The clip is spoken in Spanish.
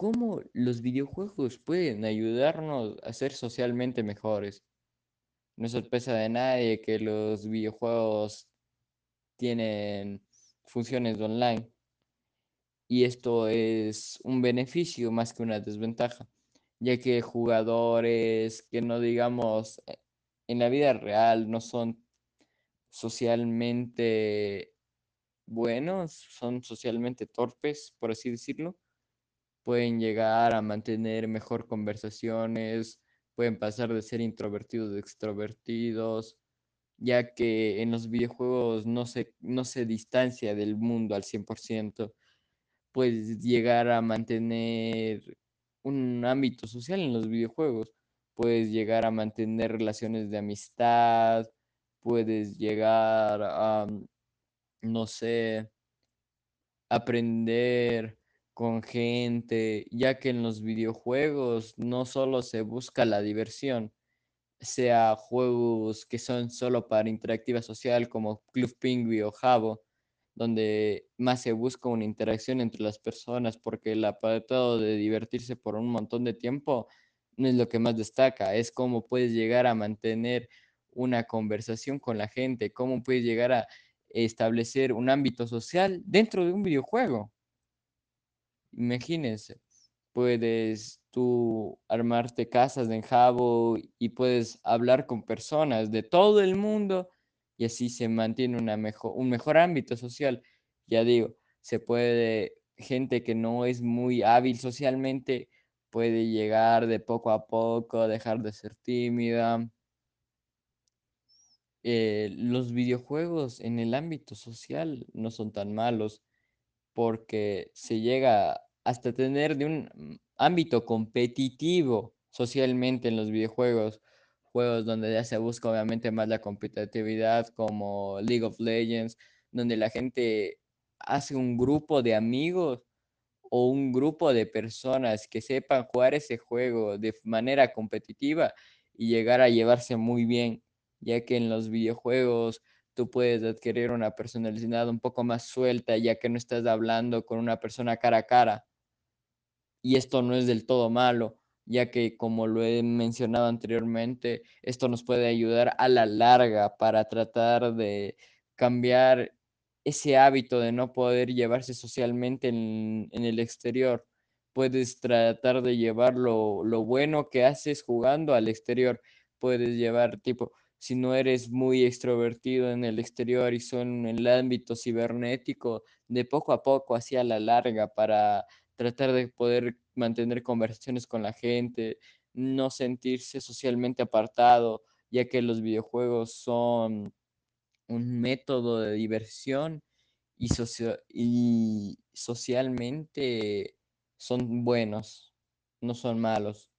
cómo los videojuegos pueden ayudarnos a ser socialmente mejores. No es sorpresa de nadie que los videojuegos tienen funciones online y esto es un beneficio más que una desventaja, ya que jugadores que no digamos eh, en la vida real no son socialmente buenos, son socialmente torpes, por así decirlo, pueden llegar a mantener mejor conversaciones, pueden pasar de ser introvertidos a extrovertidos, ya que en los videojuegos no se, no se distancia del mundo al 100%, puedes llegar a mantener un ámbito social en los videojuegos, puedes llegar a mantener relaciones de amistad, puedes llegar a, no sé, aprender con gente, ya que en los videojuegos no solo se busca la diversión, sea juegos que son solo para interactiva social como Club Penguin o Jabo, donde más se busca una interacción entre las personas, porque el apartado de divertirse por un montón de tiempo no es lo que más destaca, es cómo puedes llegar a mantener una conversación con la gente, cómo puedes llegar a establecer un ámbito social dentro de un videojuego. Imagínense, puedes tú armarte casas en Jabo y puedes hablar con personas de todo el mundo y así se mantiene una mejor, un mejor ámbito social. Ya digo, se puede, gente que no es muy hábil socialmente puede llegar de poco a poco, dejar de ser tímida. Eh, los videojuegos en el ámbito social no son tan malos porque se llega hasta tener de un mm, ámbito competitivo socialmente en los videojuegos, juegos donde ya se busca obviamente más la competitividad como League of Legends, donde la gente hace un grupo de amigos o un grupo de personas que sepan jugar ese juego de manera competitiva y llegar a llevarse muy bien, ya que en los videojuegos tú puedes adquirir una personalidad un poco más suelta, ya que no estás hablando con una persona cara a cara. Y esto no es del todo malo, ya que como lo he mencionado anteriormente, esto nos puede ayudar a la larga para tratar de cambiar ese hábito de no poder llevarse socialmente en, en el exterior. Puedes tratar de llevar lo, lo bueno que haces jugando al exterior. Puedes llevar tipo, si no eres muy extrovertido en el exterior y son en el ámbito cibernético, de poco a poco, hacia la larga, para tratar de poder mantener conversaciones con la gente, no sentirse socialmente apartado, ya que los videojuegos son un método de diversión y, socio y socialmente son buenos, no son malos.